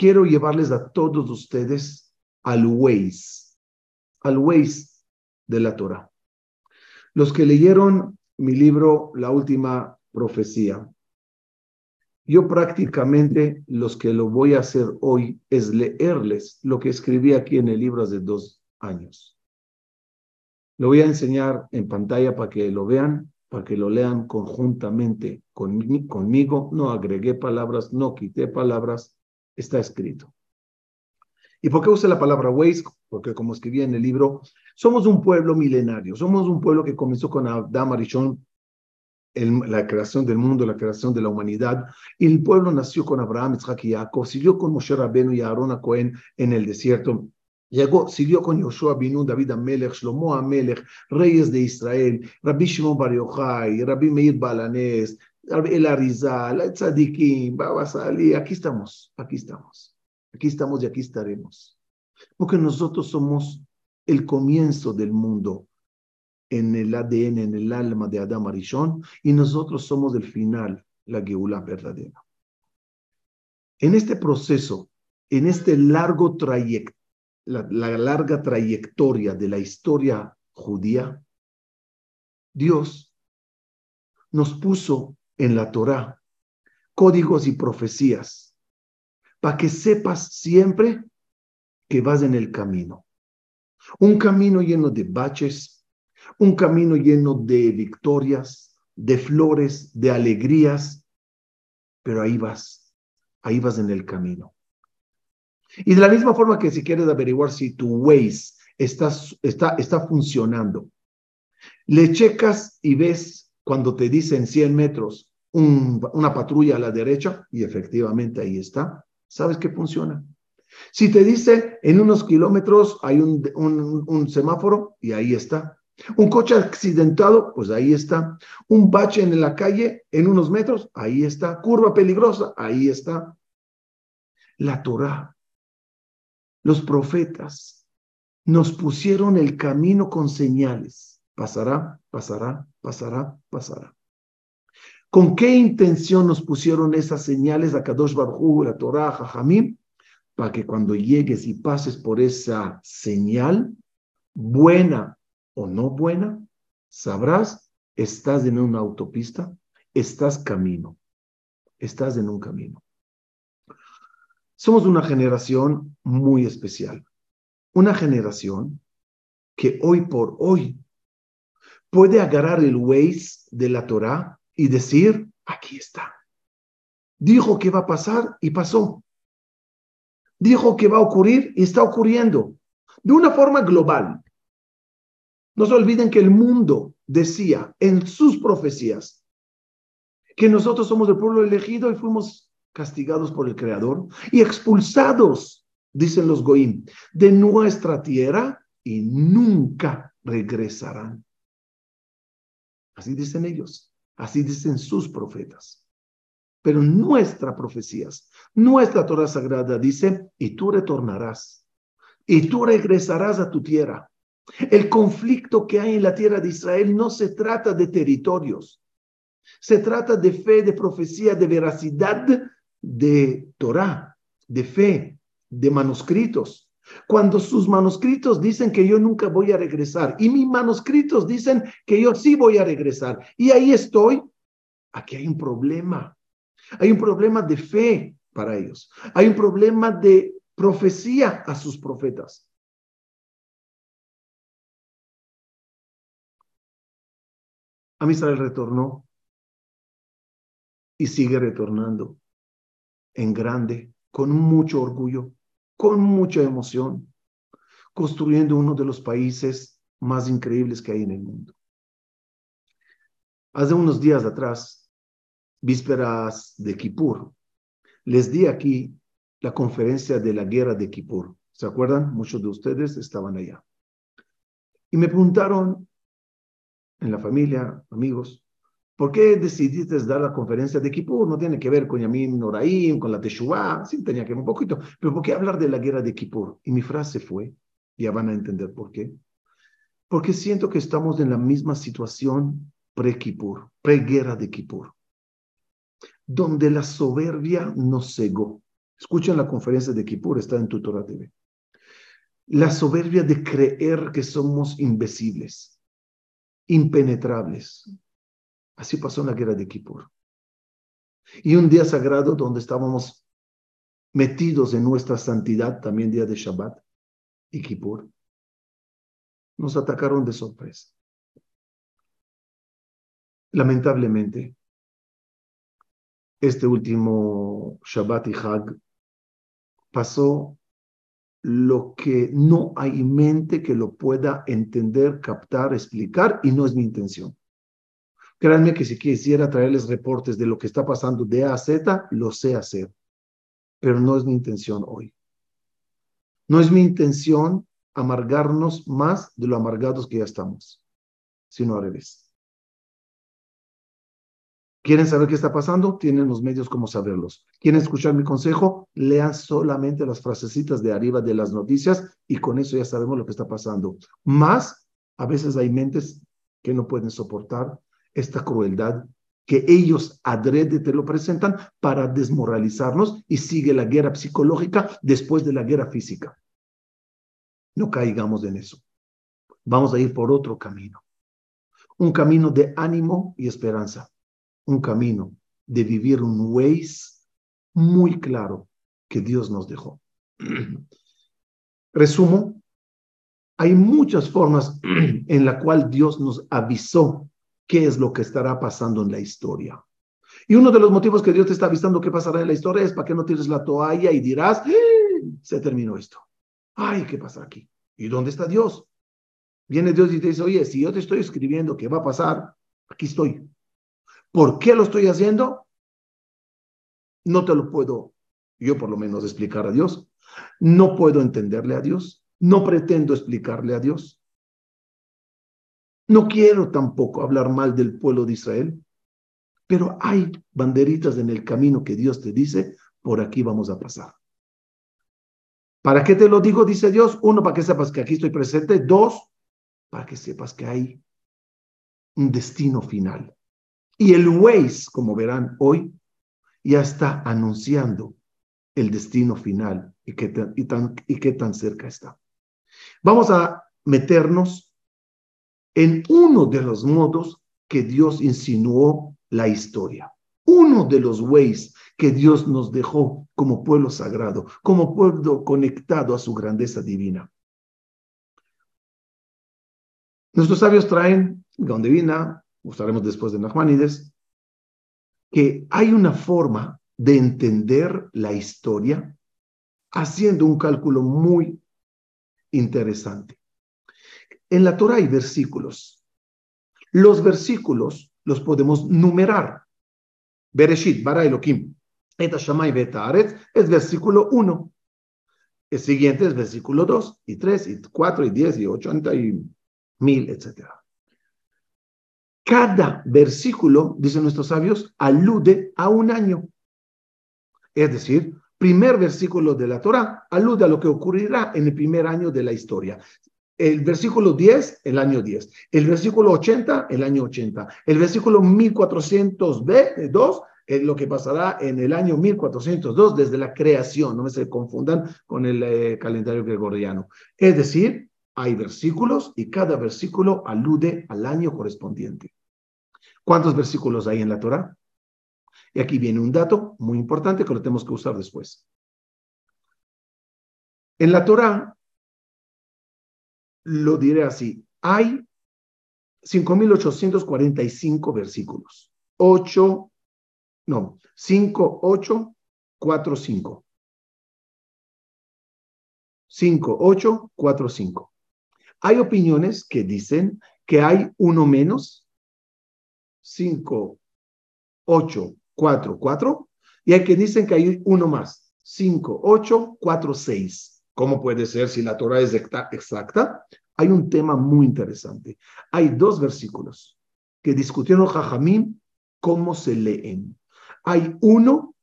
quiero llevarles a todos ustedes al Waze, al Waze de la Torah. Los que leyeron mi libro La Última Profecía, yo prácticamente los que lo voy a hacer hoy es leerles lo que escribí aquí en el libro hace dos años. Lo voy a enseñar en pantalla para que lo vean, para que lo lean conjuntamente conmigo. No agregué palabras, no quité palabras, está escrito. ¿Y por qué usé la palabra Waze? Porque como escribí en el libro, somos un pueblo milenario, somos un pueblo que comenzó con Adam Arishon, la creación del mundo, la creación de la humanidad, y el pueblo nació con Abraham, Isaac y Jacob, siguió con Moshe Rabbeinu y Aarón a Cohen en el desierto, Llegó, siguió con Yoshua Binu, David Amelech, Shlomo Amelech, reyes de Israel, Rabbi Shimon Bar Yochai, Rabbi Meir Balanés, El Arizal, Tzadikim, Baba aquí estamos, aquí estamos, aquí estamos y aquí estaremos. Porque nosotros somos el comienzo del mundo en el ADN, en el alma de Adam Arishon, y nosotros somos el final, la Geula verdadera. En este proceso, en este largo trayecto, la, larga trayectoria de la historia judía, Dios nos puso en la Torá códigos y profecías para que sepas siempre que vas en el camino. Un camino lleno de baches, un camino lleno de victorias, de flores, de alegrías, pero ahí vas, ahí vas en el camino. Y de la misma forma que si quieres averiguar si tu Waze está, está, está funcionando, le checas y ves cuando te dicen 100 metros una patrulla a la derecha y efectivamente ahí está, sabes que funciona. Si te dice en unos kilómetros hay un, un, semáforo y ahí está. Un coche accidentado, pues ahí está. Un bache en la calle en unos metros, ahí está. Curva peligrosa, ahí está. La Torah los profetas nos pusieron el camino con señales. Pasará, pasará, pasará, pasará. ¿Con qué intención nos pusieron esas señales a Kadosh Baruj la Torah, Jajamim? Para que cuando llegues y pases por esa señal, buena o no buena, sabrás, estás en una autopista, estás camino, estás en un camino. Somos una generación muy especial, una generación que hoy por hoy puede agarrar el Waze de la Torah y decir, aquí está. Dijo que va a pasar y pasó. Dijo que va a ocurrir y está ocurriendo de una forma global. No se olviden que el mundo decía en sus profecías que nosotros somos el pueblo elegido y fuimos castigados por el Creador y expulsados, dicen los Goim, de nuestra tierra y nunca regresarán. Así dicen ellos, así dicen sus profetas. Pero nuestra profecías, nuestra Torah sagrada dice, y tú retornarás, y tú regresarás a tu tierra. El conflicto que hay en la tierra de Israel no se trata de territorios, se trata de fe, de profecía, de veracidad de Torah, de fe, de manuscritos. Cuando sus manuscritos dicen que yo nunca voy a regresar y mis manuscritos dicen que yo sí voy a regresar y ahí estoy, aquí hay un problema. Hay un problema de fe para ellos. Hay un problema de profecía a sus profetas. A Israel retornó y sigue retornando en grande, con mucho orgullo, con mucha emoción, construyendo uno de los países más increíbles que hay en el mundo. Hace unos días atrás, vísperas de Kippur, les di aquí la conferencia de la guerra de Kippur. ¿Se acuerdan? Muchos de ustedes estaban allá. Y me preguntaron en la familia, amigos, ¿Por qué decidiste dar la conferencia de Kippur? No tiene que ver con Yamin Noraim, con la Teshuvah, sí tenía que ver un poquito, pero ¿por qué hablar de la guerra de Kippur? Y mi frase fue, ya van a entender por qué, porque siento que estamos en la misma situación pre-Kippur, pre-guerra de Kippur, donde la soberbia nos cegó, Escuchen la conferencia de Kippur, está en Tutora TV. La soberbia de creer que somos invisibles, impenetrables. Así pasó en la guerra de Kippur. Y un día sagrado donde estábamos metidos en nuestra santidad, también día de Shabbat y Kippur, nos atacaron de sorpresa. Lamentablemente, este último Shabbat y Hag pasó lo que no hay mente que lo pueda entender, captar, explicar, y no es mi intención. Créanme que si quisiera traerles reportes de lo que está pasando de A a Z, lo sé hacer, pero no es mi intención hoy. No es mi intención amargarnos más de lo amargados que ya estamos, sino al revés. ¿Quieren saber qué está pasando? Tienen los medios como saberlos. ¿Quieren escuchar mi consejo? Lean solamente las frasecitas de arriba de las noticias y con eso ya sabemos lo que está pasando. Más, a veces hay mentes que no pueden soportar esta crueldad que ellos adrede te lo presentan para desmoralizarnos y sigue la guerra psicológica después de la guerra física. No caigamos en eso. Vamos a ir por otro camino. Un camino de ánimo y esperanza un camino de vivir un Waze muy claro que Dios nos dejó. Resumo, hay muchas formas en la cual Dios nos avisó qué es lo que estará pasando en la historia. Y uno de los motivos que Dios te está avisando qué pasará en la historia es para que no tires la toalla y dirás, se terminó esto. Ay, ¿qué pasa aquí? ¿Y dónde está Dios? Viene Dios y te dice, oye, si yo te estoy escribiendo qué va a pasar, aquí estoy. ¿Por qué lo estoy haciendo? No te lo puedo, yo por lo menos, explicar a Dios. No puedo entenderle a Dios. No pretendo explicarle a Dios. No quiero tampoco hablar mal del pueblo de Israel, pero hay banderitas en el camino que Dios te dice, por aquí vamos a pasar. ¿Para qué te lo digo? Dice Dios. Uno, para que sepas que aquí estoy presente. Dos, para que sepas que hay un destino final. Y el Waze, como verán hoy, ya está anunciando el destino final y qué, tan, y, qué tan cerca está. Vamos a meternos en uno de los modos que Dios insinuó la historia. Uno de los ways que Dios nos dejó como pueblo sagrado, como pueblo conectado a su grandeza divina. Nuestros sabios traen donde divina mostraremos después de Nachmanides, que hay una forma de entender la historia haciendo un cálculo muy interesante. En la Torah hay versículos. Los versículos los podemos numerar. Bereshit, Bara Elohim, Eta Shamay es versículo 1. El siguiente es versículo 2, y 3, y 4, y 10, y 80, y 1000, etcétera. Cada versículo, dicen nuestros sabios, alude a un año. Es decir, primer versículo de la Torah alude a lo que ocurrirá en el primer año de la historia. El versículo 10, el año 10. El versículo 80, el año 80. El versículo 1402, es lo que pasará en el año 1402 desde la creación. No me se confundan con el eh, calendario gregoriano. Es decir, hay versículos y cada versículo alude al año correspondiente. ¿Cuántos versículos hay en la Torah? Y aquí viene un dato muy importante que lo tenemos que usar después. En la Torah, lo diré así, hay 5.845 versículos. 8, no, 5, 8, 4, 5. 5, 8, 4, 5. Hay opiniones que dicen que hay uno menos 5, 8, 4, 4. Y hay que dicen que hay uno más. 5, 8, 4, 6. ¿Cómo puede ser si la Torah es exacta? Hay un tema muy interesante. Hay dos versículos que discutieron Jajamín cómo se leen. Hay uno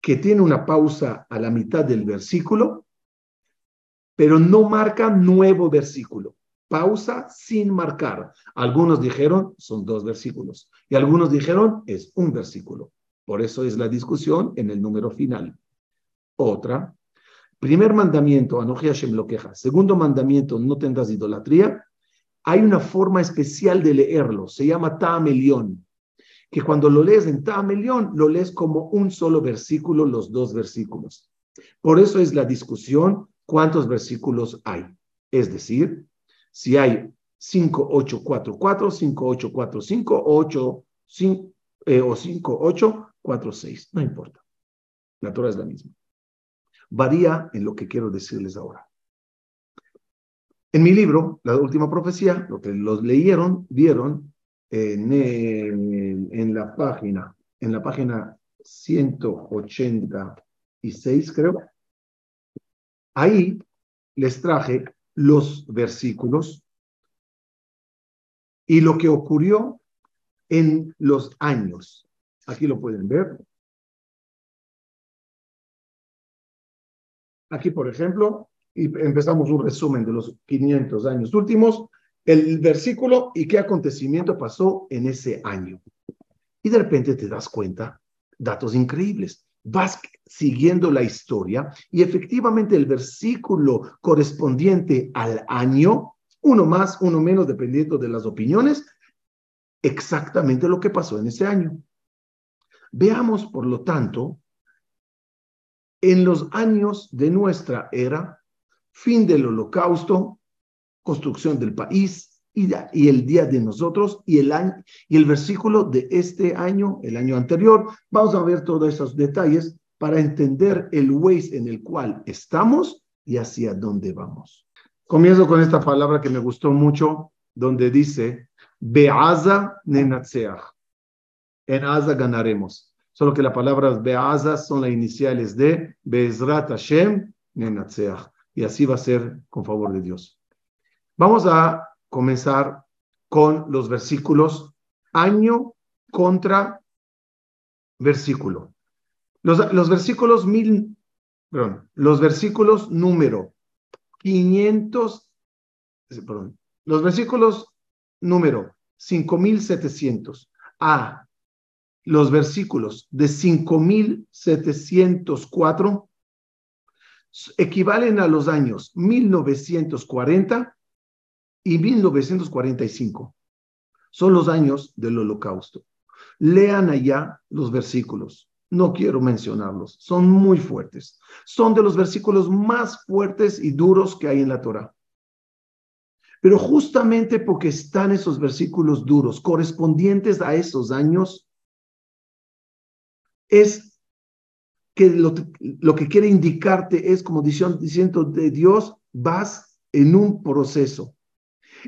que tiene una pausa a la mitad del versículo, pero no marca nuevo versículo pausa sin marcar. Algunos dijeron son dos versículos y algunos dijeron es un versículo. Por eso es la discusión en el número final. otra. Primer mandamiento, Anoji Hashem. Segundo mandamiento, no tendrás idolatría. Hay una forma especial de leerlo, se llama Ta'amelión, que cuando lo lees en Ta'amelión, lo lees como un solo versículo, los dos versículos. Por eso es la discusión cuántos versículos hay. Es decir, si hay 5, 8, 4, 4, 5, 8, 4, 5, 8, 5 eh, o 5, 8, 4, 6. No importa. La Torah es la misma. Varía en lo que quiero decirles ahora. En mi libro, La Última Profecía, lo que los leyeron, vieron en, en, en la página, en la página 186, creo. Ahí les traje los versículos y lo que ocurrió en los años. Aquí lo pueden ver. Aquí, por ejemplo, y empezamos un resumen de los 500 años últimos, el versículo y qué acontecimiento pasó en ese año. Y de repente te das cuenta, datos increíbles. Vas siguiendo la historia y efectivamente el versículo correspondiente al año, uno más, uno menos, dependiendo de las opiniones, exactamente lo que pasó en ese año. Veamos, por lo tanto, en los años de nuestra era, fin del holocausto, construcción del país y, el día de nosotros y el, año, y el versículo de este año, el año anterior. Vamos a ver todos esos detalles para entender el Waze en el cual estamos y hacia dónde vamos. Comienzo con esta palabra que me gustó mucho, donde dice, Beaza nenatseach. En Aza ganaremos. Solo que las palabras Beaza son las iniciales de Bezrat Hashem nenatseach. Y así va a ser con favor de Dios. Vamos a comenzar con los versículos año contra versículo. Los, los versículos mil, perdón, los versículos número 500, perdón, los versículos número 5700 a los versículos de 5704 equivalen a los años 1940 y 1945. Son los años del holocausto. Lean allá los versículos. No quiero mencionarlos. Son muy fuertes. Son de los versículos más fuertes y duros que hay en la Torah. Pero justamente porque están esos versículos duros correspondientes a esos años, es que lo, lo que quiere indicarte es, como diciendo de Dios, vas en un proceso.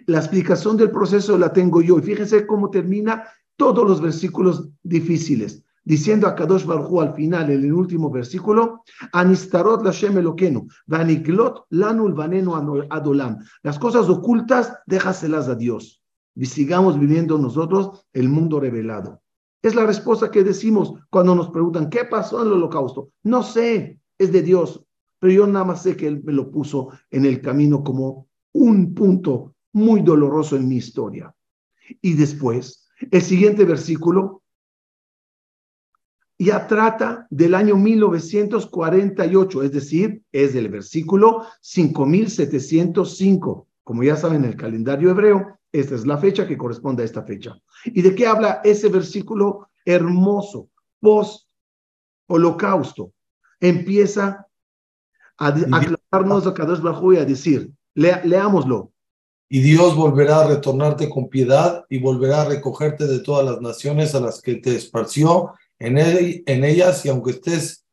La explicación del proceso la tengo yo. Y fíjense cómo termina todos los versículos difíciles diciendo a Kadosh Baruj al final, en el último versículo, Anistarot Lashem Eloquenu, Vaniglot Lanul Vanenu Adolam. Las cosas ocultas, déjaselas a Dios. Y sigamos viviendo nosotros el mundo revelado. Es la respuesta que decimos cuando nos preguntan, ¿qué pasó en el holocausto? No sé, es de Dios, pero yo nada más sé que Él me lo puso en el camino como un punto muy doloroso en mi historia. Y después, el siguiente versículo ya trata del año 1948, es decir, es del versículo 5705. Como ya saben, en el calendario hebreo, esta es la fecha que corresponde a esta fecha. ¿Y de qué habla ese versículo hermoso, post-holocausto? Empieza a aclararnos a Kadosh Bajú y a decir, leámoslo. Y Dios volverá a retornarte con piedad y volverá a recogerte de todas las naciones a las que te esparció en, en ellas y aunque estés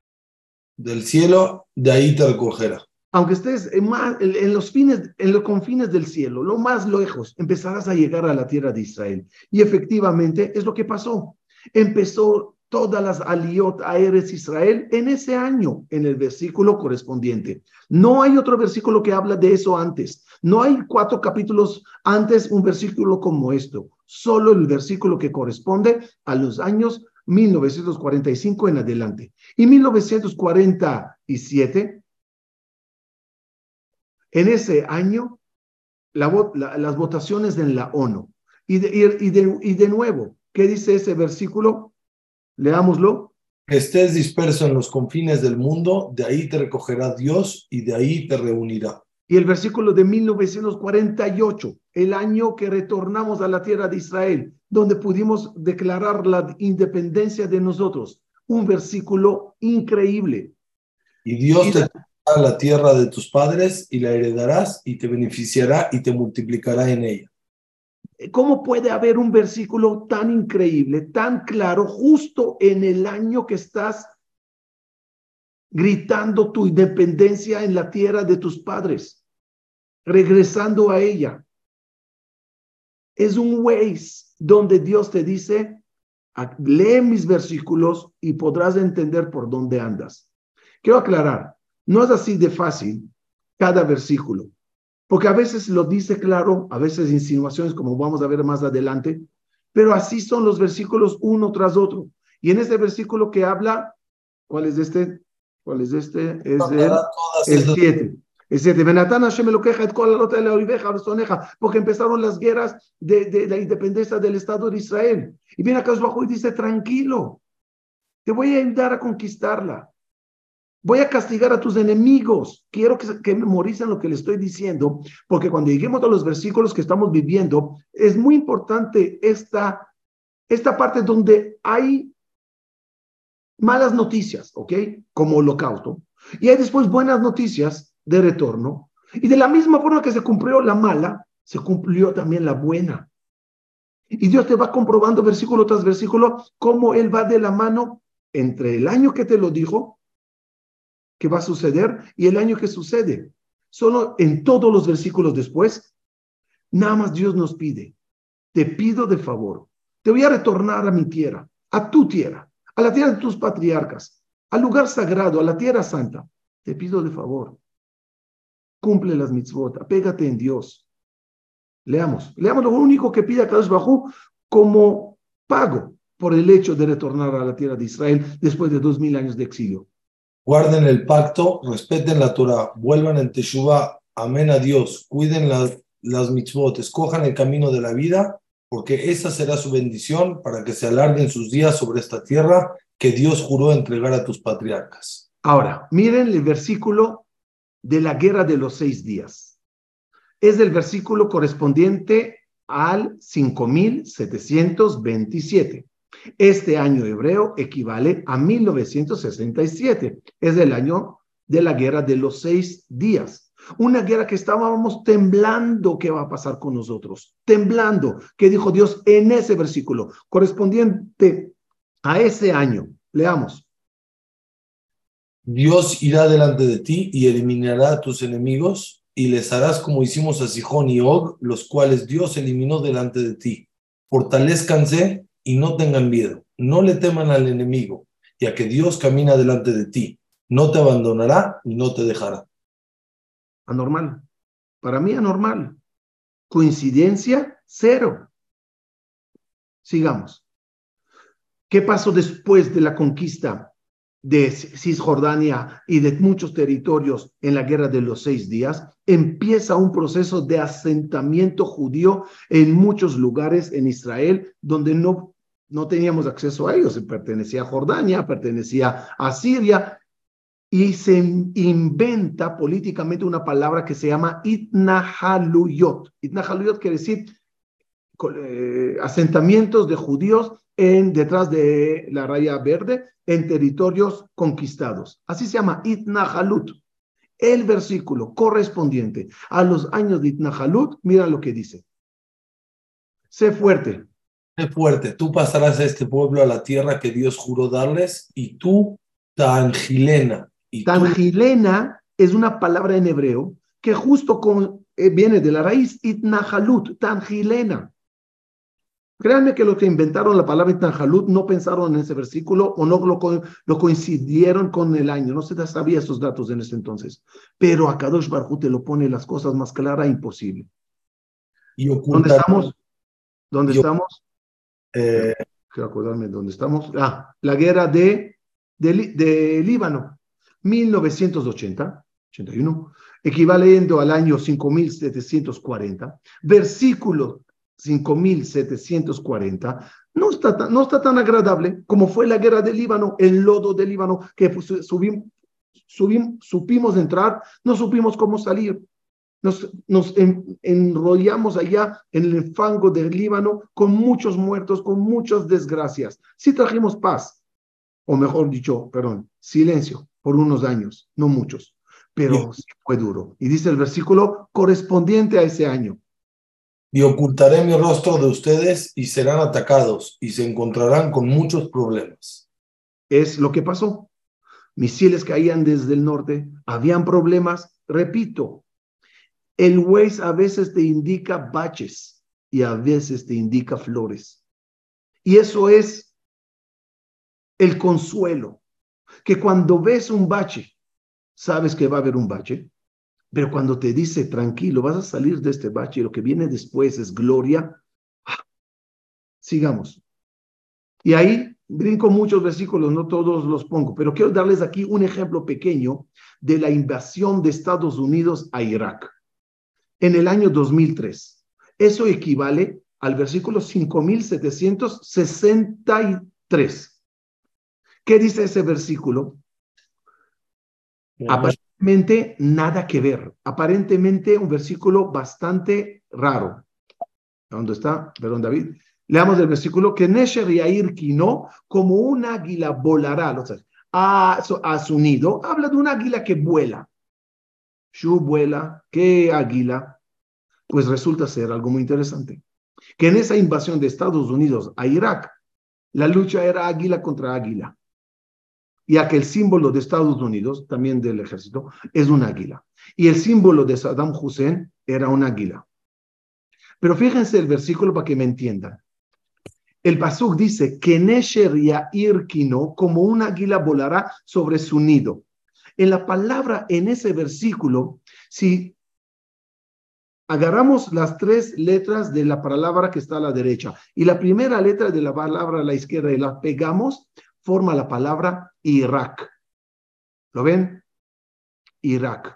del cielo, de ahí te recogerá. Aunque estés en, los fines, en los confines del cielo, lo más lejos, empezarás a llegar a la tierra de Israel. Y efectivamente es lo que pasó. Empezó todas las aliot a Eres Israel en ese año, en el versículo correspondiente. No hay otro versículo que habla de eso antes. No hay cuatro capítulos antes un versículo como esto. Solo el versículo que corresponde a los años 1945 en adelante. Y 1947, en ese año, las votaciones en la ONU. Y de, y, de, y de nuevo, ¿qué dice ese versículo? Leámoslo. Que estés disperso en los confines del mundo, de ahí te recogerá Dios y de ahí te reunirá. Y el versículo de 1948, el año que retornamos a la tierra de Israel, donde pudimos declarar la independencia de nosotros. Un versículo increíble. Y Dios te dará la tierra de tus padres y la heredarás y te beneficiará y te multiplicará en ella. ¿Cómo puede haber un versículo tan increíble, tan claro, justo en el año que estás gritando tu independencia en la tierra de tus padres, regresando a ella? Es un ways donde Dios te dice, lee mis versículos y podrás entender por dónde andas. Quiero aclarar, no es así de fácil cada versículo. Porque a veces lo dice claro, a veces insinuaciones, como vamos a ver más adelante, pero así son los versículos uno tras otro. Y en este versículo que habla, ¿cuál es este? ¿Cuál es este? Es el 7. El 7. Porque empezaron las guerras de, de, la independencia del Estado de Israel. Y viene acá abajo y dice, tranquilo, te voy a ayudar a conquistarla. Voy a castigar a tus enemigos. Quiero que, que, memoricen lo que les estoy diciendo, porque cuando lleguemos a los versículos que estamos viviendo, es muy importante esta, esta parte donde hay malas noticias, ¿ok? Como holocausto. Y hay después buenas noticias de retorno. Y de la misma forma que se cumplió la mala, se cumplió también la buena. Y Dios te va comprobando versículo tras versículo cómo Él va de la mano entre el año que te lo dijo va a suceder y el año que sucede. Solo en todos los versículos después, nada más Dios nos pide, te pido de favor, te voy a retornar a mi tierra, a tu tierra, a la tierra de tus patriarcas, al lugar sagrado, a la tierra santa. Te pido de favor, cumple las mitzvot, apégate en Dios. Leamos, leamos lo único que pide a Kadosh Bajú como pago por el hecho de retornar a la tierra de Israel después de dos mil años de exilio guarden el pacto, respeten la Torah, vuelvan en Teshuvah, amén a Dios, cuiden las, las mitzvot, escojan el camino de la vida, porque esa será su bendición para que se alarguen sus días sobre esta tierra que Dios juró entregar a tus patriarcas. Ahora, miren el versículo de la guerra de los seis días. Es el versículo correspondiente al 5727. Este año hebreo equivale a 1967. Es el año de la guerra de los seis días. Una guerra que estábamos temblando qué va a pasar con nosotros. Temblando, que dijo Dios en ese versículo correspondiente a ese año. Leamos. Dios irá delante de ti y eliminará a tus enemigos y les harás como hicimos a Sijón y Og, los cuales Dios eliminó delante de ti. Fortalezcanse y no tengan miedo, no le teman al enemigo, ya que Dios camina delante de ti, no te abandonará y no te dejará. Anormal. Para mí anormal. Coincidencia, cero. Sigamos. ¿Qué pasó después de la conquista de Cisjordania y de muchos territorios en la guerra de los seis días? Empieza un proceso de asentamiento judío en muchos lugares en Israel donde no no teníamos acceso a ellos, pertenecía a Jordania, pertenecía a Siria, y se inventa políticamente una palabra que se llama Itnahaluyot. Itnahaluyot quiere decir eh, asentamientos de judíos en, detrás de la raya verde en territorios conquistados. Así se llama Itnahalut. El versículo correspondiente a los años de Itnahalut, mira lo que dice. Sé fuerte, fuerte, tú pasarás a este pueblo a la tierra que Dios juró darles y tú, Tangilena. Y tangilena es una palabra en hebreo que justo con, eh, viene de la raíz itnahalut, tangilena. Créanme que los que inventaron la palabra itnahalut no pensaron en ese versículo o no lo, lo coincidieron con el año. No se sabía esos datos en ese entonces. Pero a Kadosh Barhu te lo pone las cosas más claras e imposible. Y ¿Dónde estamos? ¿Dónde estamos? Eh, quiero acordarme dónde estamos, ah, la guerra de, de, Líbano, 1980, 81, equivaliendo al año 5740, versículo 5740 no está, tan, no está tan agradable como fue la guerra del Líbano, el lodo del Líbano, que subimos, subimos, supimos entrar, no supimos cómo salir. Nos, nos enrollamos allá en el fango del Líbano con muchos muertos, con muchas desgracias. Sí trajimos paz, o mejor dicho, perdón, silencio por unos años, no muchos, pero sí fue duro. Y dice el versículo correspondiente a ese año. Y ocultaré mi rostro de ustedes y serán atacados y se encontrarán con muchos problemas. Es lo que pasó. Misiles caían desde el norte, habían problemas. Repito, el Waze a veces te indica baches y a veces te indica flores. Y eso es el consuelo, que cuando ves un bache, sabes que va a haber un bache, pero cuando te dice tranquilo, vas a salir de este bache y lo que viene después es gloria, ¡ah! sigamos. Y ahí brinco muchos versículos, no todos los pongo, pero quiero darles aquí un ejemplo pequeño de la invasión de Estados Unidos a Irak en el año 2003. Eso equivale al versículo 5763. ¿Qué dice ese versículo? Aparentemente nada que ver. Aparentemente un versículo bastante raro. ¿Dónde está? Perdón, David. Leamos el versículo que Nesher Yair Kino, como un águila volará a, a su nido. Habla de un águila que vuela. Shu vuela, ¿qué águila? Pues resulta ser algo muy interesante. Que en esa invasión de Estados Unidos a Irak, la lucha era águila contra águila. Ya que el símbolo de Estados Unidos, también del ejército, es un águila. Y el símbolo de Saddam Hussein era un águila. Pero fíjense el versículo para que me entiendan. El Pasuk dice que Nesher Irkino, como un águila volará sobre su nido. En la palabra, en ese versículo, si agarramos las tres letras de la palabra que está a la derecha y la primera letra de la palabra a la izquierda y la pegamos, forma la palabra Irak. ¿Lo ven? Irak.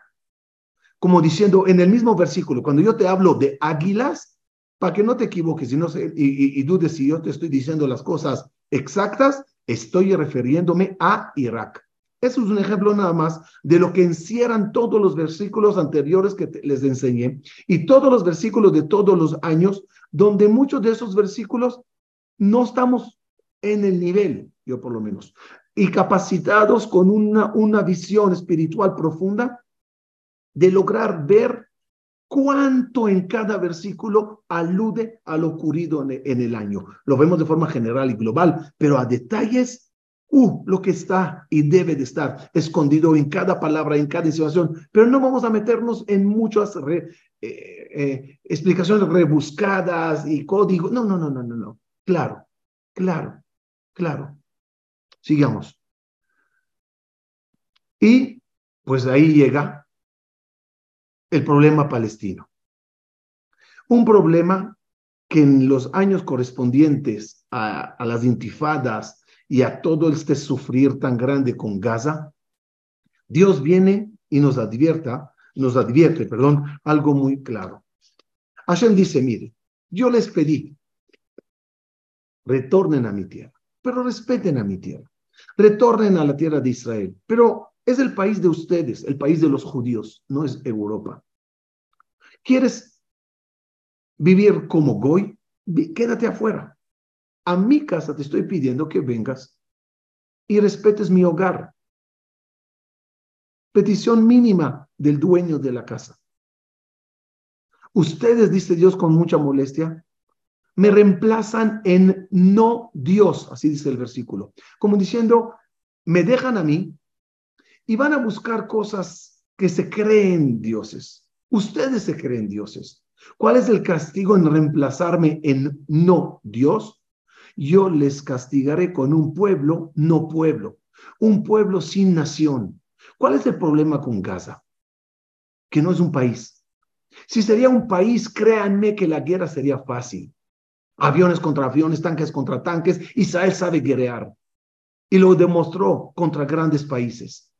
Como diciendo en el mismo versículo, cuando yo te hablo de águilas, para que no te equivoques y, no y dudes si yo te estoy diciendo las cosas exactas, estoy refiriéndome a Irak. Eso es un ejemplo nada más de lo que encierran todos los versículos anteriores que les enseñé y todos los versículos de todos los años, donde muchos de esos versículos no estamos en el nivel, yo por lo menos, y capacitados con una, una visión espiritual profunda de lograr ver cuánto en cada versículo alude a lo ocurrido en, en el año. Lo vemos de forma general y global, pero a detalles uh, lo que está y debe de estar escondido en cada palabra, en cada situación, pero no vamos a meternos en muchas eh, eh, explicaciones rebuscadas y códigos. No, no, no, no, no, no. Claro, claro, claro. Sigamos. Y pues ahí llega el problema palestino. Un problema que en los años correspondientes a, a las intifadas, y a todo este sufrir tan grande con Gaza, Dios viene y nos advierta, nos advierte, perdón, algo muy claro. Hashem dice, mire, yo les pedí, retornen a mi tierra, pero respeten a mi tierra, retornen a la tierra de Israel, pero es el país de ustedes, el país de los judíos, no es Europa. ¿Quieres vivir como Goy? Quédate afuera a mi casa te estoy pidiendo que vengas y respetes mi hogar. Petición mínima del dueño de la casa. Ustedes, dice Dios con mucha molestia, me reemplazan en no Dios, así dice el versículo, como diciendo, me dejan a mí y van a buscar cosas que se creen dioses. Ustedes se creen dioses. ¿Cuál es el castigo en reemplazarme en no Dios? Yo les castigaré con un pueblo, no pueblo, un pueblo sin nación. ¿Cuál es el problema con Gaza? Que no es un país. Si sería un país, créanme que la guerra sería fácil. Aviones contra aviones, tanques contra tanques. Israel sabe guerrear. Y lo demostró contra grandes países.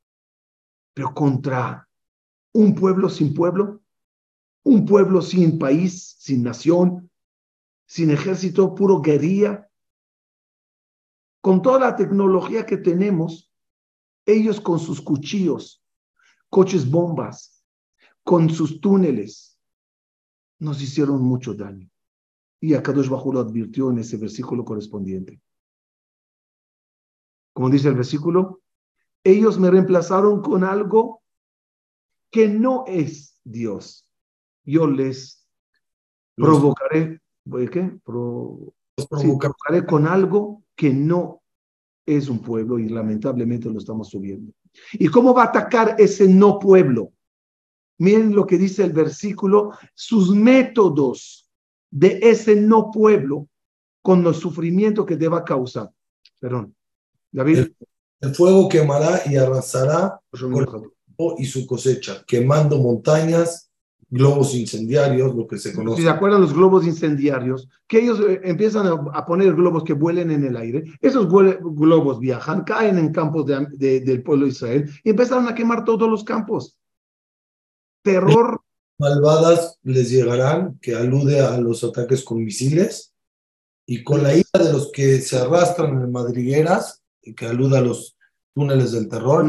Pero contra un pueblo sin pueblo, un pueblo sin país, sin nación, sin ejército, puro guerrilla. Con toda la tecnología que tenemos, ellos con sus cuchillos, coches bombas, con sus túneles, nos hicieron mucho daño. Y Akadosh Bajo lo advirtió en ese versículo correspondiente. Como dice el versículo, ellos me reemplazaron con algo que no es Dios. Yo les provocaré, ¿qué? provocaré con algo que no es un pueblo y lamentablemente lo estamos subiendo. ¿Y cómo va a atacar ese no pueblo? Miren lo que dice el versículo, sus métodos de ese no pueblo con los sufrimientos que deba causar. Perdón. David. El, fuego quemará y arrasará y su cosecha, quemando montañas, globos incendiarios, lo que se conoce. Si se acuerdan los globos incendiarios, que ellos eh, empiezan a, poner globos que vuelen en el aire, esos globos viajan, caen en campos del pueblo de Israel y empezaron a quemar todos los campos. Terror. Malvadas les llegarán, que alude a los ataques con misiles, y con la ira de los que se arrastran en madrigueras, que alude a los túneles del terror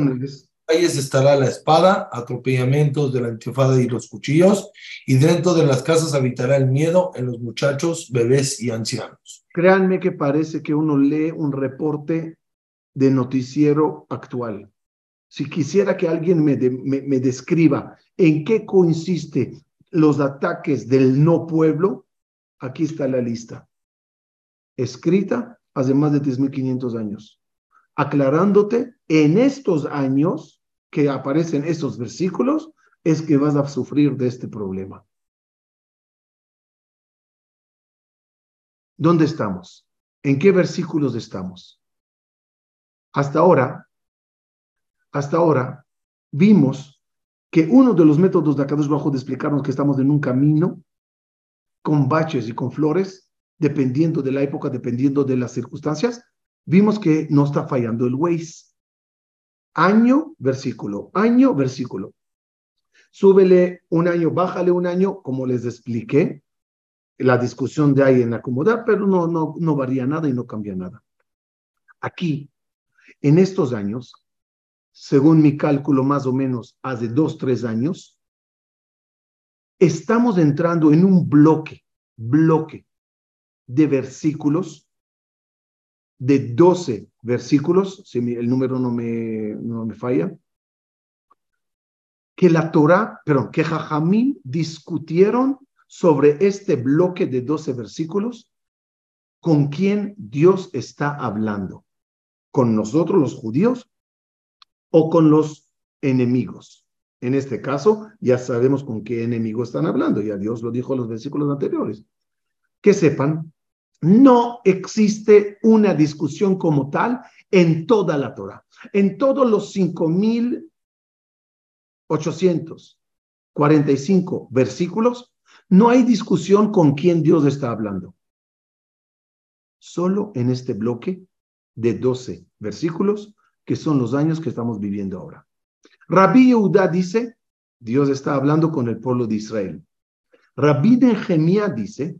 calles estará la espada, atropellamientos de la intifada y los cuchillos, y dentro de las casas habitará el miedo en los muchachos, bebés y ancianos. Créanme que parece que uno lee un reporte de noticiero actual. Si quisiera que alguien me, me describa en qué consiste los ataques del no pueblo, aquí está la lista. Escrita hace más de 3.500 años aclarándote en estos años que aparecen estos versículos, es que vas a sufrir de este problema. ¿Dónde estamos? ¿En qué versículos estamos? Hasta ahora, hasta ahora, vimos que uno de los métodos de Akadosh Bajo de explicarnos que estamos en un camino con baches y con flores, dependiendo de la época, dependiendo de las circunstancias, vimos que no está fallando el Waze. Año, versículo, año, versículo. Súbele un año, bájale un año, como les expliqué, la discusión de ahí en acomodar, pero no, no, no varía nada y no cambia nada. Aquí, en estos años, según mi cálculo más o menos hace dos, tres años, estamos entrando en un bloque, bloque de versículos de 12 versículos, si el número no me, no me falla, que la Torah, perdón, que Jajamín discutieron sobre este bloque de 12 versículos con quién Dios está hablando, con nosotros los judíos o con los enemigos. En este caso, ya sabemos con qué enemigo están hablando, ya Dios lo dijo en los versículos anteriores. Que sepan no existe una discusión como tal en toda la Torah. En todos los 5.845 versículos, no hay discusión con quién Dios está hablando. Solo en este bloque de 12 versículos, que son los años que estamos viviendo ahora. Rabbi Yehuda dice, Dios está hablando con el pueblo de Israel. Rabbi Nehemiah dice,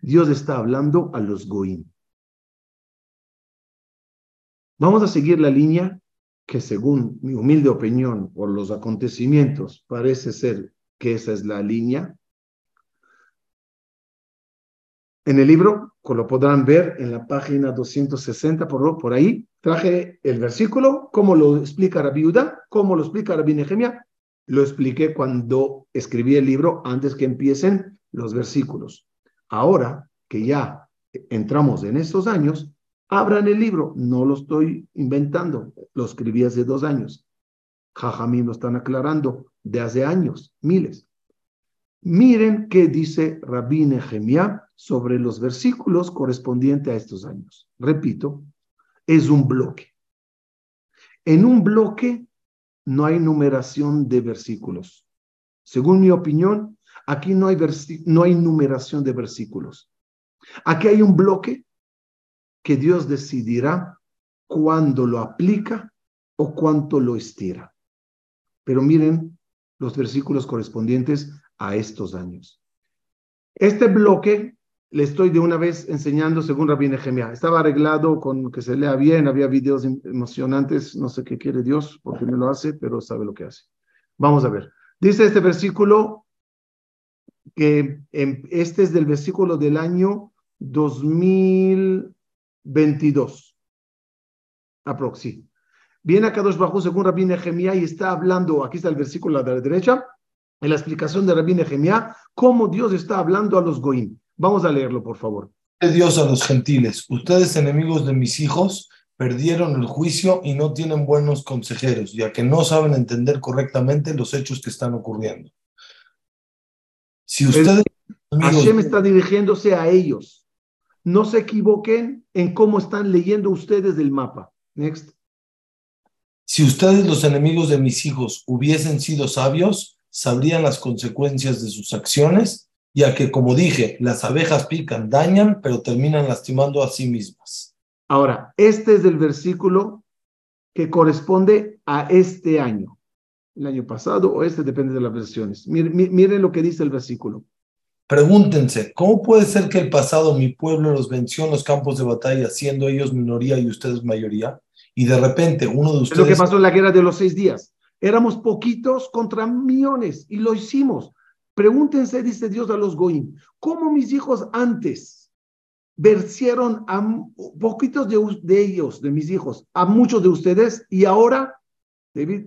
Dios está hablando a los Goim. Vamos a seguir la línea que según mi humilde opinión por los acontecimientos parece ser que esa es la línea. En el libro, como lo podrán ver en la página 260, por, por ahí, traje el versículo, cómo lo explica Rabbi Uda, cómo lo explica Rabbi Nehemia. Lo expliqué cuando escribí el libro antes que empiecen los versículos. Ahora que ya entramos en estos años, abran el libro. No lo estoy inventando, lo escribí hace dos años. Jajamín lo están aclarando de hace años, miles. Miren qué dice Rabí Nehemiah sobre los versículos correspondientes a estos años. Repito, es un bloque. En un bloque no hay numeración de versículos. Según mi opinión, Aquí no hay, no hay numeración de versículos. Aquí hay un bloque que Dios decidirá cuándo lo aplica o cuánto lo estira. Pero miren los versículos correspondientes a estos años. Este bloque le estoy de una vez enseñando según Rabbi Nehemiah. Estaba arreglado con que se lea bien, había videos emocionantes, no sé qué quiere Dios, porque me lo hace, pero sabe lo que hace. Vamos a ver. Dice este versículo que este es del versículo del año 2022. Aproxi. Viene acá dos bajos según Rabbi Nehemiah y está hablando, aquí está el versículo de la derecha, en la explicación de Rabbi Nehemiah, cómo Dios está hablando a los goim. Vamos a leerlo, por favor. Dios a los gentiles, ustedes enemigos de mis hijos, perdieron el juicio y no tienen buenos consejeros, ya que no saben entender correctamente los hechos que están ocurriendo. Si ustedes... Hashem está dirigiéndose a ellos. No se equivoquen en cómo están leyendo ustedes del mapa. Next. Si ustedes, los enemigos de mis hijos, hubiesen sido sabios, sabrían las consecuencias de sus acciones ya que, como dije, las abejas pican, dañan, pero terminan lastimando a sí mismas. Ahora, este es el versículo que corresponde a este año. El año pasado o este depende de las versiones. Miren, lo que dice el versículo. Pregúntense, ¿cómo puede ser que el pasado mi pueblo los venció en los campos de batalla, siendo ellos minoría y ustedes mayoría? Y de repente uno de ustedes... Es lo que pasó en la guerra de los seis días. Éramos poquitos contra millones y lo hicimos. Pregúntense, dice Dios a los Goim, ¿cómo mis hijos antes vencieron a poquitos de, ellos, de mis hijos, a muchos de ustedes, y ahora, David?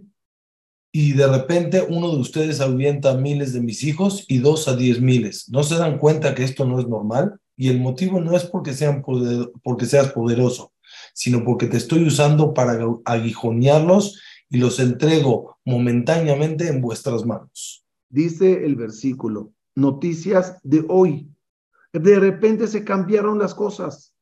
Y de repente uno de ustedes ahubienta a miles de mis hijos y dos a diez miles. ¿No se dan cuenta que esto no es normal? Y el motivo no es porque seas poderoso, sino porque te estoy usando para aguijonearlos y los entrego momentáneamente en vuestras manos dice el versículo, noticias de hoy. De repente se cambiaron las cosas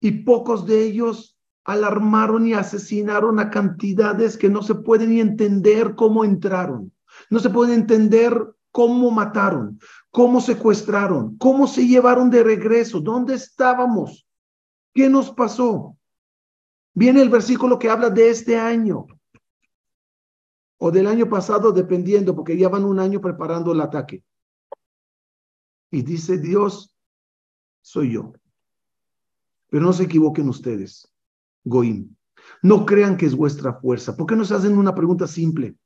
y pocos de ellos alarmaron y asesinaron a cantidades que no se pueden ni entender cómo entraron. No se puede entender cómo mataron, cómo secuestraron, cómo se llevaron de regreso, dónde estábamos, qué nos pasó. Viene el versículo que habla de este año o del año pasado, dependiendo, porque ya van un año preparando el ataque. Y dice Dios, soy yo. Pero no se equivoquen ustedes, Goim. No crean que es vuestra fuerza. ¿Por qué no se hacen una pregunta simple?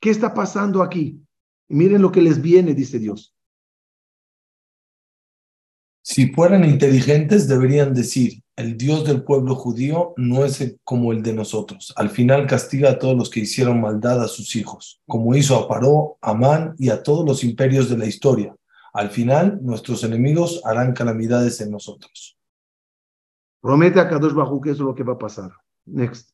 ¿Qué está pasando aquí? miren lo que les viene, dice Dios. Si fueran inteligentes, deberían decir, el Dios del pueblo judío no es como el de nosotros. Al final castiga a todos los que hicieron maldad a sus hijos, como hizo a Paró, a Amán y a todos los imperios de la historia. Al final, nuestros enemigos harán calamidades en nosotros. Promete a Kadosh Bajú que eso es lo que va a pasar. Next.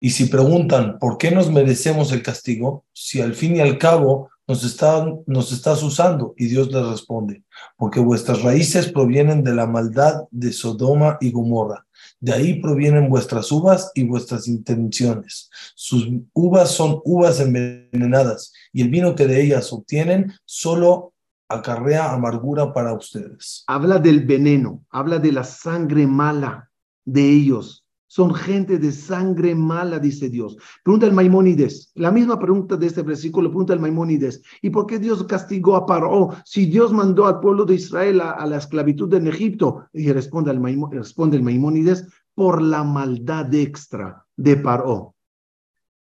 Y si preguntan, ¿por qué nos merecemos el castigo? Si al fin y al cabo nos, nos estás usando? Y Dios le responde, porque vuestras raíces provienen de la maldad de Sodoma y Gomorra. De ahí provienen vuestras uvas y vuestras intenciones. Sus uvas son uvas envenenadas y el vino que de ellas obtienen solo acarrea amargura para ustedes. Habla del veneno, habla de la sangre mala de ellos son gente de sangre mala, dice Dios. Pregunta el Maimónides, la misma pregunta de este versículo, pregunta el Maimónides, ¿y por qué Dios castigó a Paró si Dios mandó al pueblo de Israel a, la esclavitud en Egipto? Y responde el, responde el Maimónides, por la maldad extra de Paró.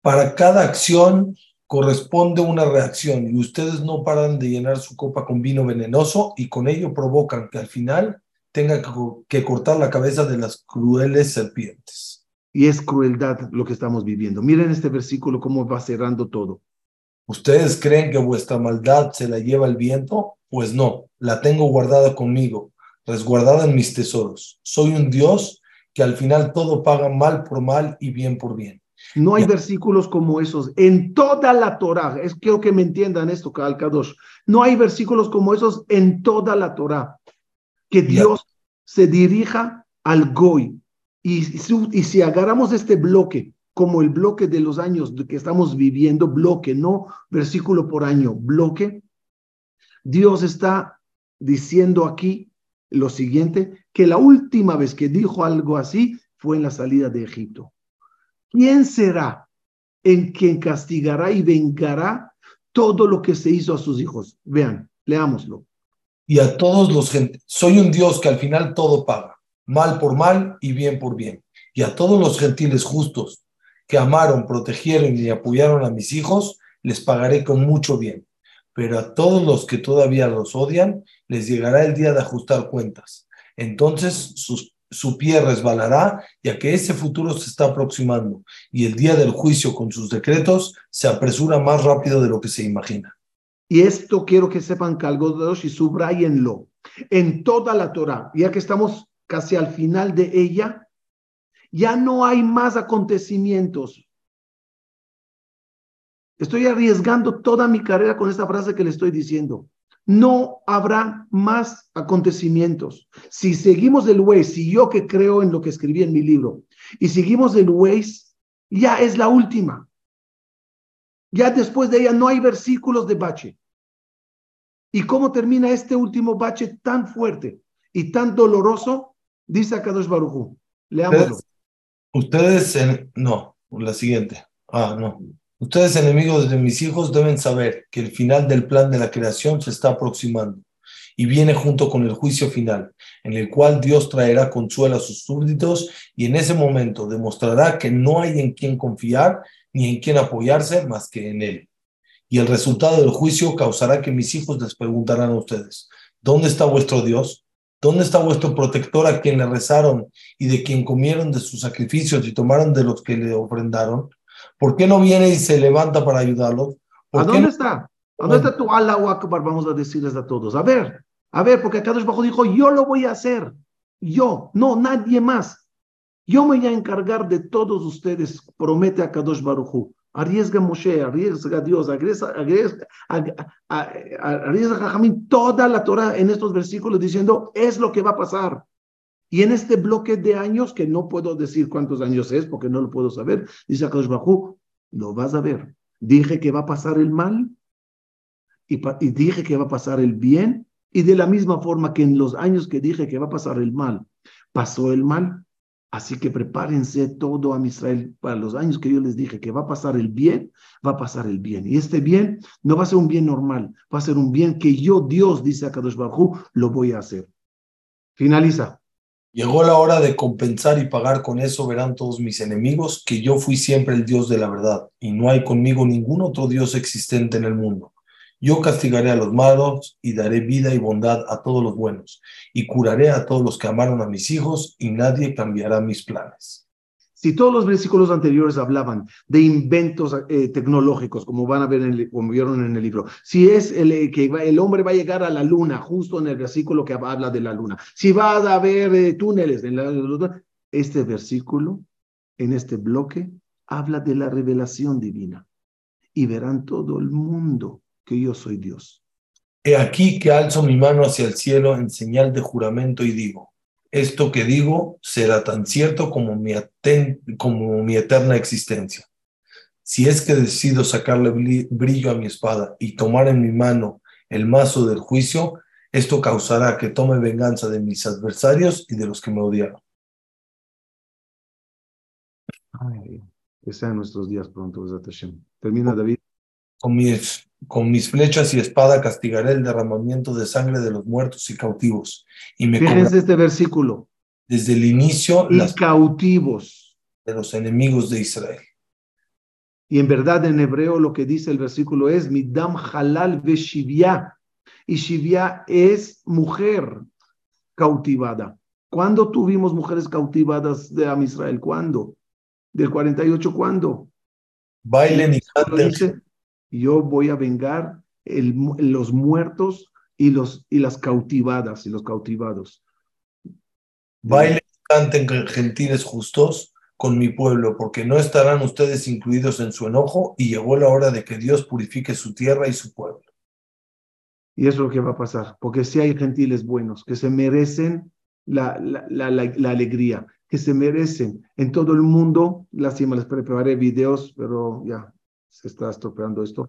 Para cada acción corresponde una reacción y ustedes no paran de llenar su copa con vino venenoso y con ello provocan que al final tenga que cortar la cabeza de las crueles serpientes. Y es crueldad lo que estamos viviendo. Miren este versículo cómo va cerrando todo. ¿Ustedes creen que vuestra maldad se la lleva el viento? Pues no, la tengo guardada conmigo, resguardada en mis tesoros. Soy un Dios que al final todo paga mal por mal y bien por bien. No hay versículos como esos en toda la Torah. Es quiero que me entiendan esto, Kadosh. No hay versículos como esos en toda la Torah que Dios se dirija al Goy. Y, y si agarramos este bloque como el bloque de los años que estamos viviendo, bloque, no versículo por año, bloque, Dios está diciendo aquí lo siguiente, que la última vez que dijo algo así fue en la salida de Egipto. ¿Quién será en quien castigará y vengará todo lo que se hizo a sus hijos? Vean, leámoslo. Y a todos los gentiles, soy un Dios que al final todo paga, mal por mal y bien por bien. Y a todos los gentiles justos que amaron, protegieron y apoyaron a mis hijos, les pagaré con mucho bien. Pero a todos los que todavía los odian, les llegará el día de ajustar cuentas. Entonces su pie resbalará, ya que ese futuro se está aproximando y el día del juicio con sus decretos se apresura más rápido de lo que se imagina. Y esto quiero que sepan que algo de Dios y subrayenlo. En toda la Torah, ya que estamos casi al final de ella, ya no hay más acontecimientos. Estoy arriesgando toda mi carrera con esta frase que le estoy diciendo. No habrá más acontecimientos. Si seguimos el Waze, si yo que creo en lo que escribí en mi libro, y seguimos el Waze, ya es la última. Ya después de ella no hay versículos de bache. ¿Y cómo termina este último bache tan fuerte y tan doloroso? Dice Akadosh Barujú. Leámoslo. Ustedes, en, no, la siguiente. Ah, no. Ustedes, enemigos de mis hijos, deben saber que el final del plan de la creación se está aproximando y viene junto con el juicio final, en el cual Dios traerá consuelo a sus súbditos y en ese momento demostrará que no hay en quien confiar ni en quien apoyarse más que en Él. Y el resultado del juicio causará que mis hijos les preguntarán a ustedes, ¿dónde está vuestro Dios? ¿Dónde está vuestro protector a quien le rezaron y de quien comieron de sus sacrificios y tomaron de los que le ofrendaron? ¿Por qué no viene y se levanta para ayudarlos? ¿A dónde está? ¿A dónde está tu Allahu Akbar? Vamos a decirles a todos. A ver, a ver, porque Kadosh Bajo dijo, yo lo voy a hacer. Yo, no, nadie más. Yo me voy a encargar de todos ustedes, promete a Kadosh Baruchu. Arriesga Moshe, arriesga Dios, arriesga, arriesga, arriesga Jajamín, toda la Torah en estos versículos diciendo, es lo que va a pasar. Y en este bloque de años, que no puedo decir cuántos años es porque no lo puedo saber, dice Akadosh Bajú, lo vas a ver. Dije que va a pasar el mal y, y dije que va a pasar el bien. Y de la misma forma que en los años que dije que va a pasar el mal, pasó el mal, Así que prepárense todo a Israel para los años que yo les dije que va a pasar el bien, va a pasar el bien. Y este bien no va a ser un bien normal, va a ser un bien que yo, Dios, dice a Kadosh lo voy a hacer. Finaliza. Llegó la hora de compensar y pagar con eso, verán todos mis enemigos, que yo fui siempre el Dios de la verdad, y no hay conmigo ningún otro Dios existente en el mundo. Yo castigaré a los malos y daré vida y bondad a todos los buenos, y curaré a todos los que amaron a mis hijos, y nadie cambiará mis planes. Si todos los versículos anteriores hablaban de inventos eh, tecnológicos, como van a ver, en como vieron en el libro, si es el, eh, que el hombre va a llegar a la luna, justo en el versículo que habla de la luna, si va a haber eh, túneles en la este versículo, en este bloque, habla de la revelación divina. Y verán todo el mundo que yo soy Dios. He aquí que alzo mi mano hacia el cielo en señal de juramento y digo, esto que digo será tan cierto como mi, como mi eterna existencia. Si es que decido sacarle brillo a mi espada y tomar en mi mano el mazo del juicio, esto causará que tome venganza de mis adversarios y de los que me odiaron. Ay, que sean nuestros días pronto, Termina David. Con mis con mis flechas y espada castigaré el derramamiento de sangre de los muertos y cautivos. Y me Fíjense este versículo. Desde el inicio, y las cautivos de los enemigos de Israel. Y en verdad en hebreo lo que dice el versículo es Midam halal shivia Y shivia es mujer cautivada. ¿Cuándo tuvimos mujeres cautivadas de Am Israel? ¿Cuándo? ¿Del 48 cuándo? Bailen y canten yo voy a vengar los muertos y, los, y las cautivadas y los cautivados. Bailen canten gentiles justos con mi pueblo, porque no estarán ustedes incluidos en su enojo y llegó la hora de que Dios purifique su tierra y su pueblo. Y eso es lo que va a pasar, porque si hay gentiles buenos que se merecen la, la, la, alegría, que se merecen en todo el mundo, lástima, les prepararé videos, pero ya, se está estropeando esto,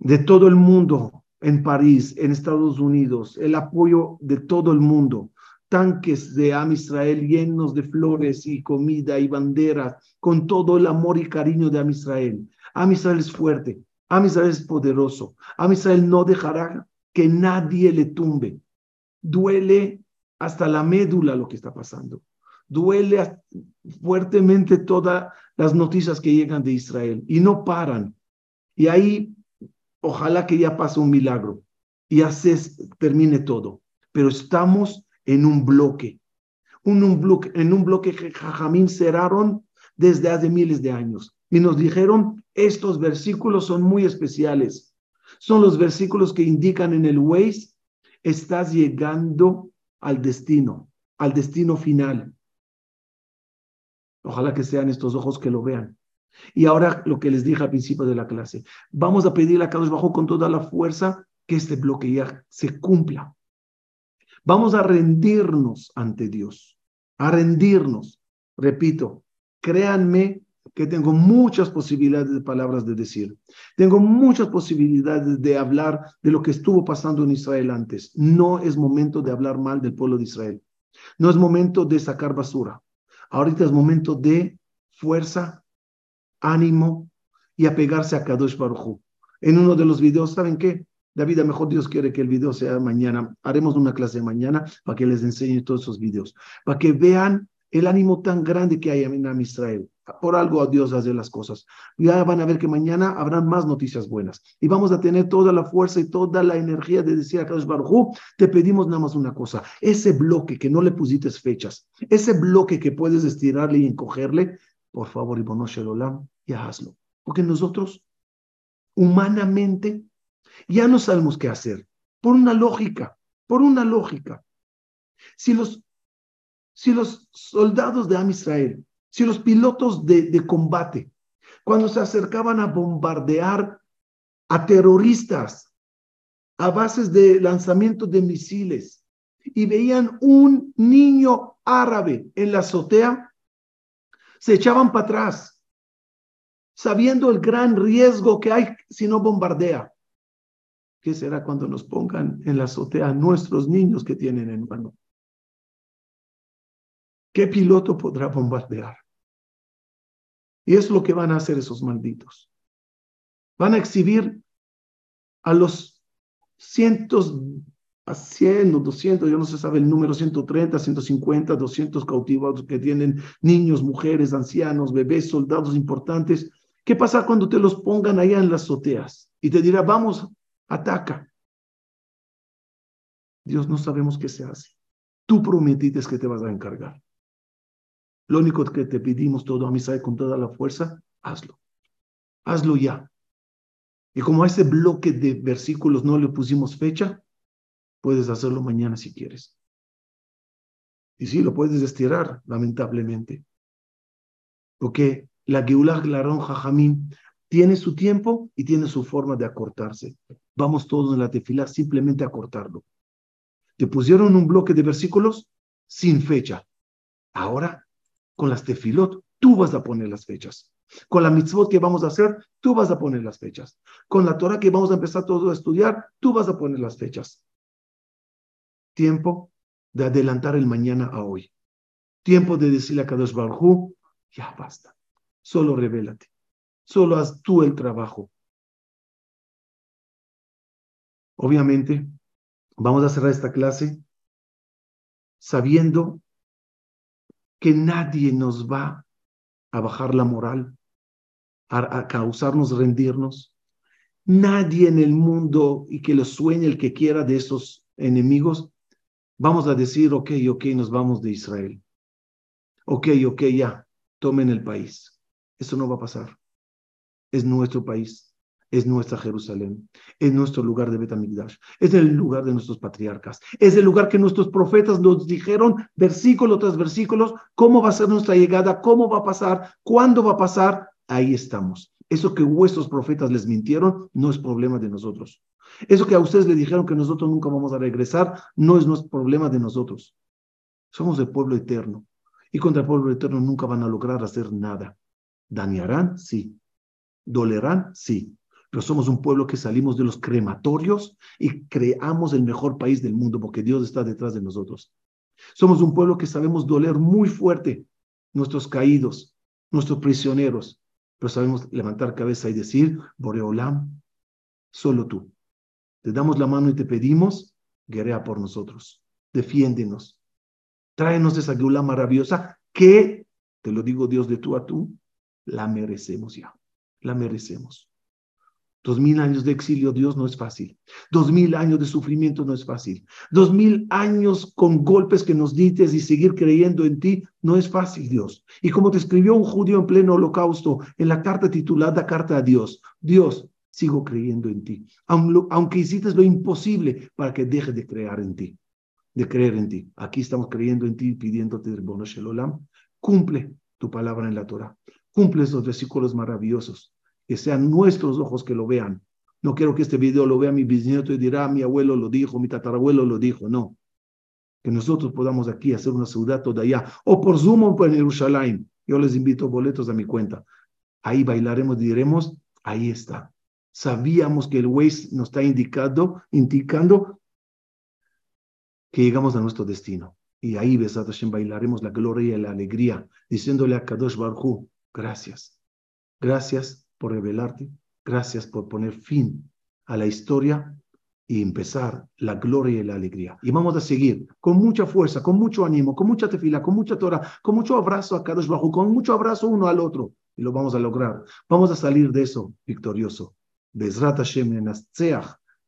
de todo el mundo, en París, en Estados Unidos, el apoyo de todo el mundo, tanques de Am Israel llenos de flores y comida y banderas, con todo el amor y cariño de Am Israel. Am Israel es fuerte, Am Israel es poderoso, Am Israel no dejará que nadie le tumbe. Duele hasta la médula lo que está pasando. Duele fuertemente todas las noticias que llegan de Israel y no paran. Y ahí, ojalá que ya pase un milagro y termine todo. Pero estamos en un bloque, un, un bloque en un bloque que Jajamín cerraron desde hace miles de años. Y nos dijeron, estos versículos son muy especiales. Son los versículos que indican en el Waze, estás llegando al destino, al destino final. Ojalá que sean estos ojos que lo vean. Y ahora lo que les dije al principio de la clase, vamos a pedirle a Carlos Bajo con toda la fuerza que este bloque se cumpla. Vamos a rendirnos ante Dios, a rendirnos. Repito, créanme que tengo muchas posibilidades de palabras de decir. Tengo muchas posibilidades de hablar de lo que estuvo pasando en Israel antes. No es momento de hablar mal del pueblo de Israel. No es momento de sacar basura. Ahorita es momento de fuerza, ánimo y apegarse a Kadosh Baruj En uno de los videos, ¿saben qué? David, a mejor Dios quiere que el video sea mañana. Haremos una clase mañana para que les enseñe todos esos videos, para que vean el ánimo tan grande que hay en Israel. Por algo Dios hace las cosas. Ya van a ver que mañana habrán más noticias buenas. Y vamos a tener toda la fuerza y toda la energía de decir a Carlos Barujú, te pedimos nada más una cosa. Ese bloque que no le pusiste fechas, ese bloque que puedes estirarle y encogerle, por favor, y Olam, ya hazlo. Porque nosotros, humanamente, ya no sabemos qué hacer. Por una lógica, por una lógica. Si los, si los soldados de Am Israel, si los pilotos de, de combate, cuando se acercaban a bombardear a terroristas a bases de lanzamiento de misiles y veían un niño árabe en la azotea, se echaban para atrás, sabiendo el gran riesgo que hay si no bombardea. ¿Qué será cuando nos pongan en la azotea nuestros niños que tienen en mano? ¿Qué piloto podrá bombardear? Y es lo que van a hacer esos malditos. Van a exhibir a los cientos, a cien o doscientos, yo no sé sabe el número, 130, 150, 200 cautivos que tienen niños, mujeres, ancianos, bebés, soldados importantes. ¿Qué pasa cuando te los pongan allá en las azoteas? Y te dirá, vamos ataca. Dios no sabemos qué se hace. Tú prometiste que te vas a encargar. Lo único que te pedimos todo, amistad, con toda la fuerza, hazlo. Hazlo ya. Y como a ese bloque de versículos no le pusimos fecha, puedes hacerlo mañana si quieres. Y sí, lo puedes estirar, lamentablemente. Porque la Geulah Larón Jajamín tiene su tiempo y tiene su forma de acortarse. Vamos todos en la tefila simplemente a cortarlo. Te pusieron un bloque de versículos sin fecha. Ahora, con las tefilot, tú vas a poner las fechas. Con la mitzvot que vamos a hacer, tú vas a poner las fechas. Con la Torah que vamos a empezar todo a estudiar, tú vas a poner las fechas. Tiempo de adelantar el mañana a hoy. Tiempo de decirle a Kadosh Baruj ya basta. Solo revélate. Solo haz tú el trabajo. Obviamente, vamos a cerrar esta clase sabiendo que nadie nos va a bajar la moral, a, causarnos rendirnos. Nadie en el mundo y que lo sueñe el que quiera de esos enemigos, vamos a decir, ok, ok, nos vamos de Israel. Ok, ok, ya, tomen el país. Eso no va a pasar es nuestro país, es nuestra Jerusalén, es nuestro lugar de Betamigdash, es el lugar de nuestros patriarcas, es el lugar que nuestros profetas nos dijeron, versículo tras versículo, cómo va a ser nuestra llegada, cómo va a pasar, cuándo va a pasar, ahí estamos. Eso que vuestros profetas les mintieron no es problema de nosotros. Eso que a ustedes le dijeron que nosotros nunca vamos a regresar no es nuestro problema de nosotros. Somos el pueblo eterno. Y contra el pueblo eterno nunca van a lograr hacer nada. ¿Dañarán? Sí. ¿Dolerán? Sí. Pero somos un pueblo que salimos de los crematorios y creamos el mejor país del mundo porque Dios está detrás de nosotros. Somos un pueblo que sabemos doler muy fuerte nuestros caídos, nuestros prisioneros, pero sabemos levantar cabeza y decir, Boreolam, solo tú. Te damos la mano y te pedimos, guerrea por nosotros, defiéndenos, tráenos esa geula maravillosa que, te lo digo Dios de tú a tú, la merecemos ya, la merecemos. Dos mil años de exilio, Dios, no es fácil. Dos mil años de sufrimiento no es fácil. Dos mil años con golpes que nos dices y seguir creyendo en ti no es fácil, Dios. Y como te escribió un judío en pleno holocausto en la carta titulada Carta a Dios, Dios, sigo creyendo en ti. Aunque hiciste lo imposible para que deje de creer en ti, de creer en ti. Aquí estamos creyendo en ti, pidiéndote, Bono Shelolam, cumple tu palabra en la Torah. Cumple esos versículos maravillosos que sean nuestros ojos que lo vean. No quiero que este video lo vea mi bisnieto y dirá, mi abuelo lo dijo, mi tatarabuelo lo dijo. No. Que nosotros podamos aquí hacer una ciudad toda allá, o por Zoom o por Jerusalén. Yo les invito boletos a mi cuenta. Ahí bailaremos y diremos, ahí está. Sabíamos que el Waze nos está indicando, indicando que llegamos a nuestro destino. Y ahí, Besat bailaremos la gloria y la alegría, diciéndole a Kadosh Baruj gracias. Gracias por revelarte, gracias por poner fin a la historia y empezar la gloria y la alegría. Y vamos a seguir con mucha fuerza, con mucho ánimo, con mucha tefila, con mucha tora, con mucho abrazo a Kadosh Bajo, con mucho abrazo uno al otro. Y lo vamos a lograr. Vamos a salir de eso victorioso. Bezrat Hashem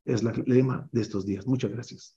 es la lema de estos días. Muchas gracias.